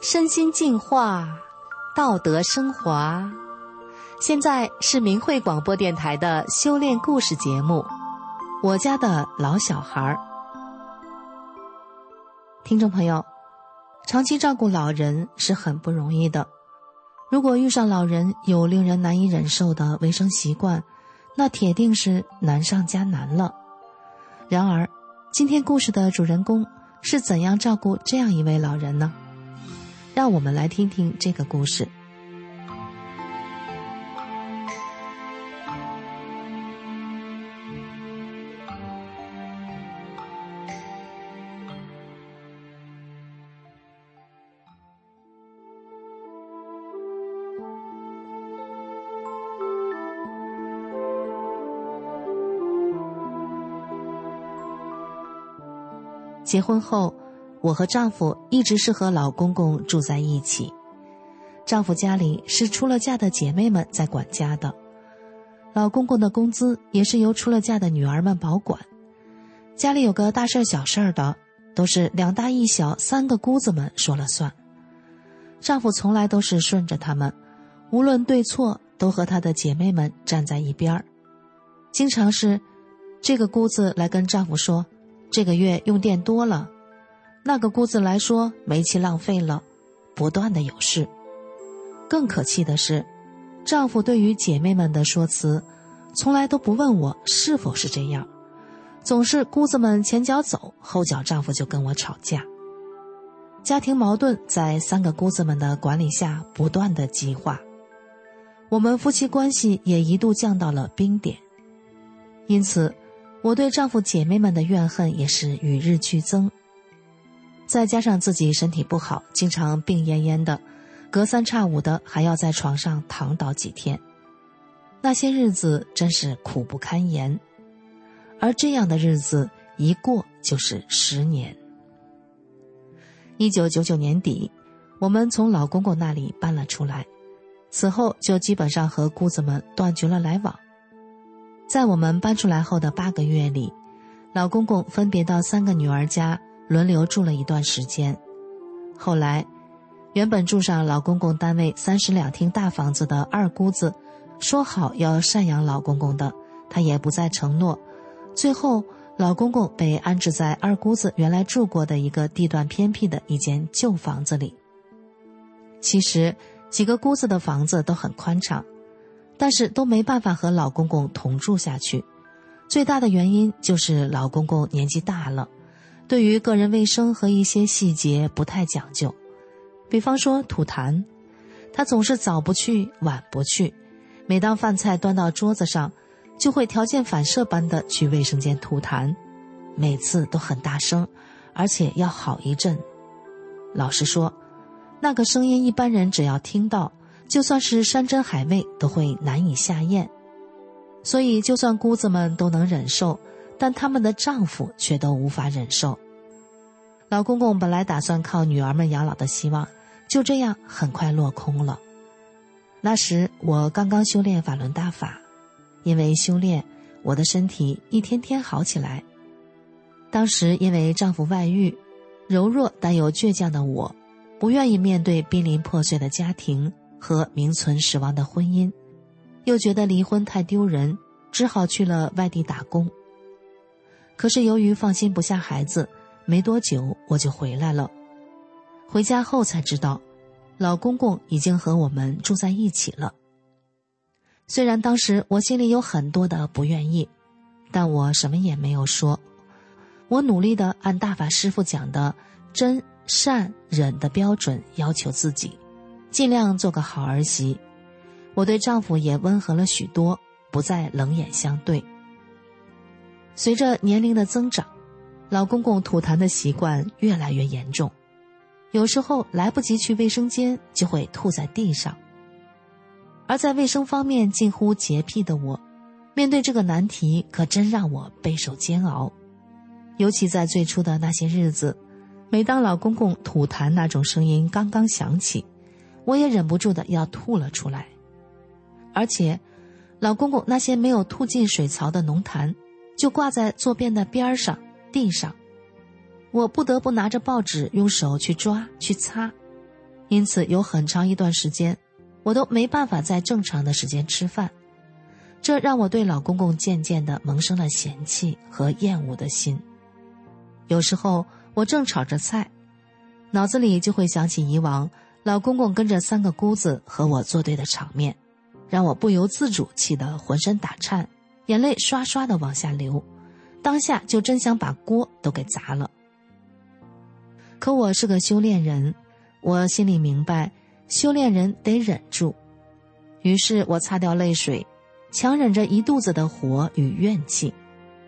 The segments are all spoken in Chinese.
身心净化，道德升华。现在是明慧广播电台的修炼故事节目，《我家的老小孩儿》。听众朋友，长期照顾老人是很不容易的。如果遇上老人有令人难以忍受的卫生习惯，那铁定是难上加难了。然而，今天故事的主人公是怎样照顾这样一位老人呢？让我们来听听这个故事。结婚后，我和丈夫一直是和老公公住在一起。丈夫家里是出了嫁的姐妹们在管家的，老公公的工资也是由出了嫁的女儿们保管。家里有个大事儿小事儿的，都是两大一小三个姑子们说了算。丈夫从来都是顺着他们，无论对错都和他的姐妹们站在一边儿。经常是，这个姑子来跟丈夫说。这个月用电多了，那个姑子来说煤气浪费了，不断的有事。更可气的是，丈夫对于姐妹们的说辞，从来都不问我是否是这样，总是姑子们前脚走，后脚丈夫就跟我吵架。家庭矛盾在三个姑子们的管理下不断的激化，我们夫妻关系也一度降到了冰点，因此。我对丈夫姐妹们的怨恨也是与日俱增。再加上自己身体不好，经常病恹恹的，隔三差五的还要在床上躺倒几天，那些日子真是苦不堪言。而这样的日子一过就是十年。一九九九年底，我们从老公公那里搬了出来，此后就基本上和姑子们断绝了来往。在我们搬出来后的八个月里，老公公分别到三个女儿家轮流住了一段时间。后来，原本住上老公公单位三室两厅大房子的二姑子，说好要赡养老公公的，她也不再承诺。最后，老公公被安置在二姑子原来住过的一个地段偏僻的一间旧房子里。其实，几个姑子的房子都很宽敞。但是都没办法和老公公同住下去，最大的原因就是老公公年纪大了，对于个人卫生和一些细节不太讲究，比方说吐痰，他总是早不去晚不去，每当饭菜端到桌子上，就会条件反射般的去卫生间吐痰，每次都很大声，而且要好一阵。老实说，那个声音一般人只要听到。就算是山珍海味都会难以下咽，所以就算姑子们都能忍受，但他们的丈夫却都无法忍受。老公公本来打算靠女儿们养老的希望，就这样很快落空了。那时我刚刚修炼法轮大法，因为修炼，我的身体一天天好起来。当时因为丈夫外遇，柔弱但又倔强的我，不愿意面对濒临破碎的家庭。和名存实亡的婚姻，又觉得离婚太丢人，只好去了外地打工。可是由于放心不下孩子，没多久我就回来了。回家后才知道，老公公已经和我们住在一起了。虽然当时我心里有很多的不愿意，但我什么也没有说。我努力的按大法师傅讲的真善忍的标准要求自己。尽量做个好儿媳，我对丈夫也温和了许多，不再冷眼相对。随着年龄的增长，老公公吐痰的习惯越来越严重，有时候来不及去卫生间就会吐在地上。而在卫生方面近乎洁癖的我，面对这个难题可真让我备受煎熬。尤其在最初的那些日子，每当老公公吐痰那种声音刚刚响起，我也忍不住的要吐了出来，而且，老公公那些没有吐进水槽的浓痰，就挂在坐便的边上、地上，我不得不拿着报纸用手去抓去擦，因此有很长一段时间，我都没办法在正常的时间吃饭，这让我对老公公渐渐的萌生了嫌弃和厌恶的心。有时候我正炒着菜，脑子里就会想起以往老公公跟着三个姑子和我作对的场面，让我不由自主气得浑身打颤，眼泪刷刷的往下流，当下就真想把锅都给砸了。可我是个修炼人，我心里明白，修炼人得忍住。于是我擦掉泪水，强忍着一肚子的火与怨气，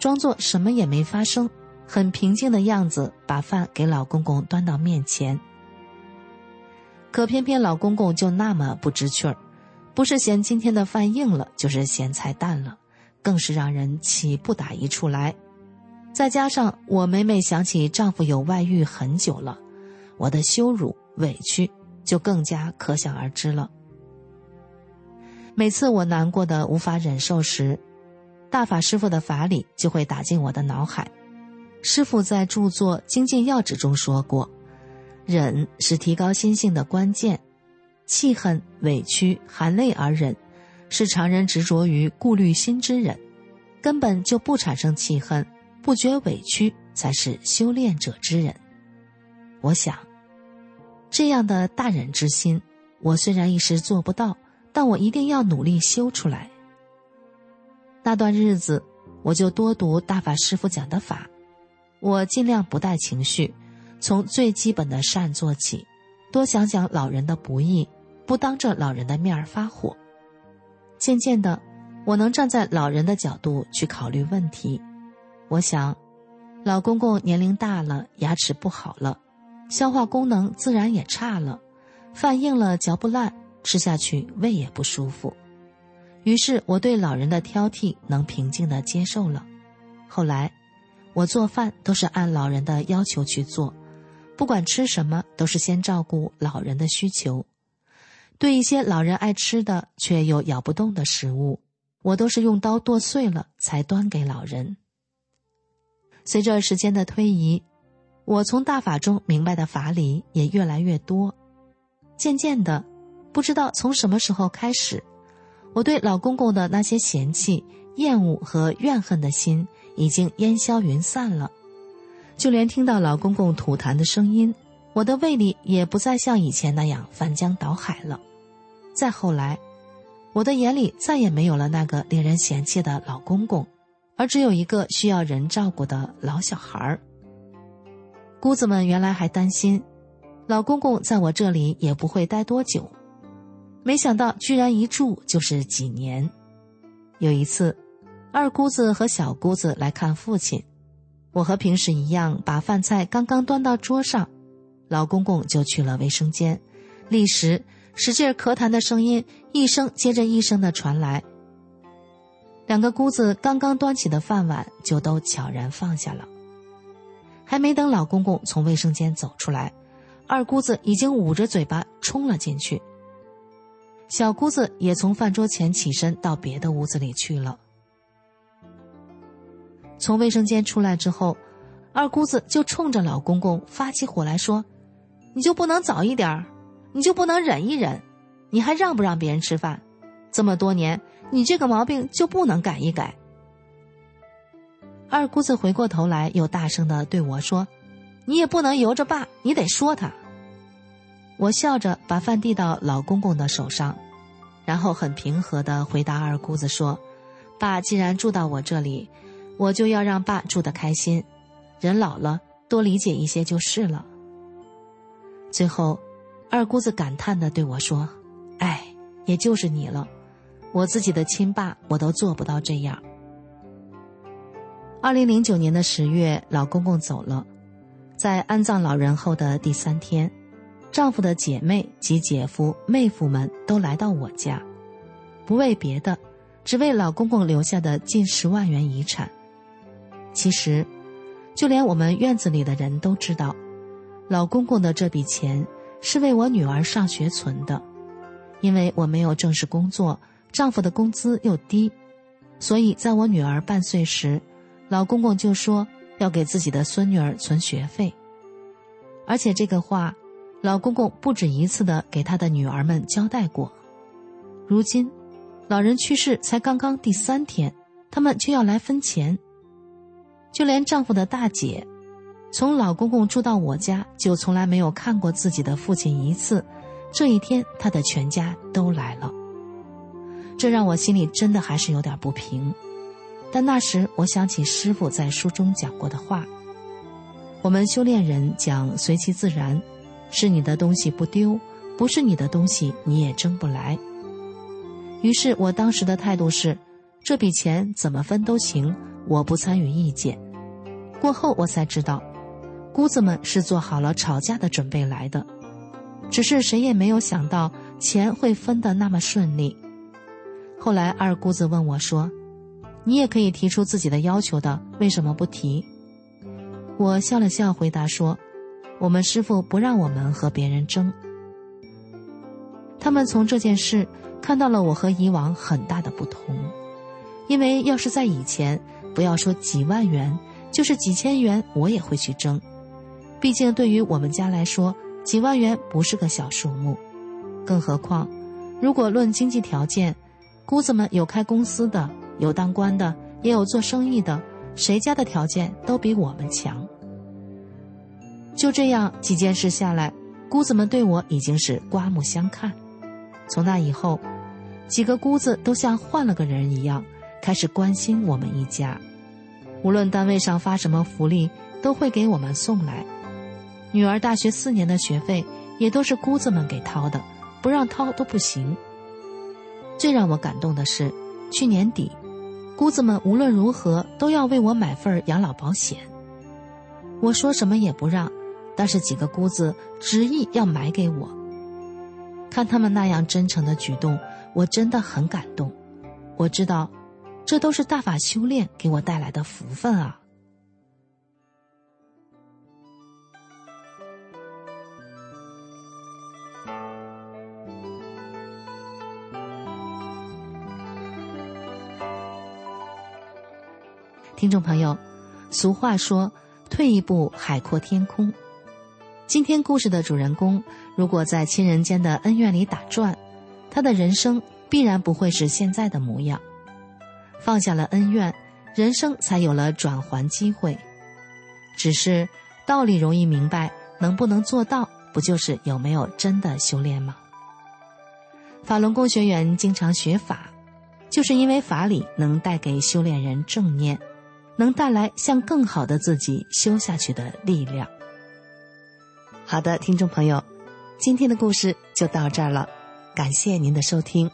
装作什么也没发生，很平静的样子，把饭给老公公端到面前。可偏偏老公公就那么不知趣儿，不是嫌今天的饭硬了，就是嫌菜淡了，更是让人气不打一处来。再加上我每每想起丈夫有外遇很久了，我的羞辱委屈就更加可想而知了。每次我难过的无法忍受时，大法师傅的法理就会打进我的脑海。师傅在著作《精进要旨》中说过：“忍是提高心性的关键，气恨、委屈、含泪而忍，是常人执着于顾虑心之人，根本就不产生气恨。”不觉委屈才是修炼者之人。我想，这样的大忍之心，我虽然一时做不到，但我一定要努力修出来。那段日子，我就多读大法师傅讲的法，我尽量不带情绪，从最基本的善做起，多想想老人的不易，不当着老人的面儿发火。渐渐的，我能站在老人的角度去考虑问题。我想，老公公年龄大了，牙齿不好了，消化功能自然也差了，饭硬了嚼不烂，吃下去胃也不舒服。于是我对老人的挑剔能平静的接受了。后来，我做饭都是按老人的要求去做，不管吃什么都是先照顾老人的需求。对一些老人爱吃的却又咬不动的食物，我都是用刀剁碎了才端给老人。随着时间的推移，我从大法中明白的法理也越来越多。渐渐的，不知道从什么时候开始，我对老公公的那些嫌弃、厌恶和怨恨的心已经烟消云散了。就连听到老公公吐痰的声音，我的胃里也不再像以前那样翻江倒海了。再后来，我的眼里再也没有了那个令人嫌弃的老公公。而只有一个需要人照顾的老小孩儿。姑子们原来还担心，老公公在我这里也不会待多久，没想到居然一住就是几年。有一次，二姑子和小姑子来看父亲，我和平时一样把饭菜刚刚端到桌上，老公公就去了卫生间，立时使劲咳痰的声音一声接着一声的传来。两个姑子刚刚端起的饭碗就都悄然放下了，还没等老公公从卫生间走出来，二姑子已经捂着嘴巴冲了进去。小姑子也从饭桌前起身到别的屋子里去了。从卫生间出来之后，二姑子就冲着老公公发起火来说：“你就不能早一点儿？你就不能忍一忍？你还让不让别人吃饭？这么多年。”你这个毛病就不能改一改。二姑子回过头来，又大声的对我说：“你也不能由着爸，你得说他。”我笑着把饭递到老公公的手上，然后很平和的回答二姑子说：“爸既然住到我这里，我就要让爸住得开心。人老了，多理解一些就是了。”最后，二姑子感叹的对我说：“哎，也就是你了。”我自己的亲爸，我都做不到这样。二零零九年的十月，老公公走了，在安葬老人后的第三天，丈夫的姐妹及姐夫、妹夫们都来到我家，不为别的，只为老公公留下的近十万元遗产。其实，就连我们院子里的人都知道，老公公的这笔钱是为我女儿上学存的，因为我没有正式工作。丈夫的工资又低，所以在我女儿半岁时，老公公就说要给自己的孙女儿存学费。而且这个话，老公公不止一次的给他的女儿们交代过。如今，老人去世才刚刚第三天，他们就要来分钱。就连丈夫的大姐，从老公公住到我家，就从来没有看过自己的父亲一次。这一天，他的全家都来了，这让我心里真的还是有点不平。但那时，我想起师傅在书中讲过的话：“我们修炼人讲随其自然，是你的东西不丢，不是你的东西你也争不来。”于是我当时的态度是：这笔钱怎么分都行，我不参与意见。过后我才知道，姑子们是做好了吵架的准备来的，只是谁也没有想到钱会分得那么顺利。后来二姑子问我说。你也可以提出自己的要求的，为什么不提？我笑了笑，回答说：“我们师傅不让我们和别人争。”他们从这件事看到了我和以往很大的不同，因为要是在以前，不要说几万元，就是几千元，我也会去争。毕竟对于我们家来说，几万元不是个小数目，更何况，如果论经济条件，姑子们有开公司的。有当官的，也有做生意的，谁家的条件都比我们强。就这样几件事下来，姑子们对我已经是刮目相看。从那以后，几个姑子都像换了个人一样，开始关心我们一家。无论单位上发什么福利，都会给我们送来。女儿大学四年的学费，也都是姑子们给掏的，不让掏都不行。最让我感动的是，去年底。姑子们无论如何都要为我买份养老保险。我说什么也不让，但是几个姑子执意要买给我。看他们那样真诚的举动，我真的很感动。我知道，这都是大法修炼给我带来的福分啊。听众朋友，俗话说“退一步海阔天空”。今天故事的主人公，如果在亲人间的恩怨里打转，他的人生必然不会是现在的模样。放下了恩怨，人生才有了转还机会。只是道理容易明白，能不能做到，不就是有没有真的修炼吗？法轮功学员经常学法，就是因为法理能带给修炼人正念。能带来向更好的自己修下去的力量。好的，听众朋友，今天的故事就到这儿了，感谢您的收听。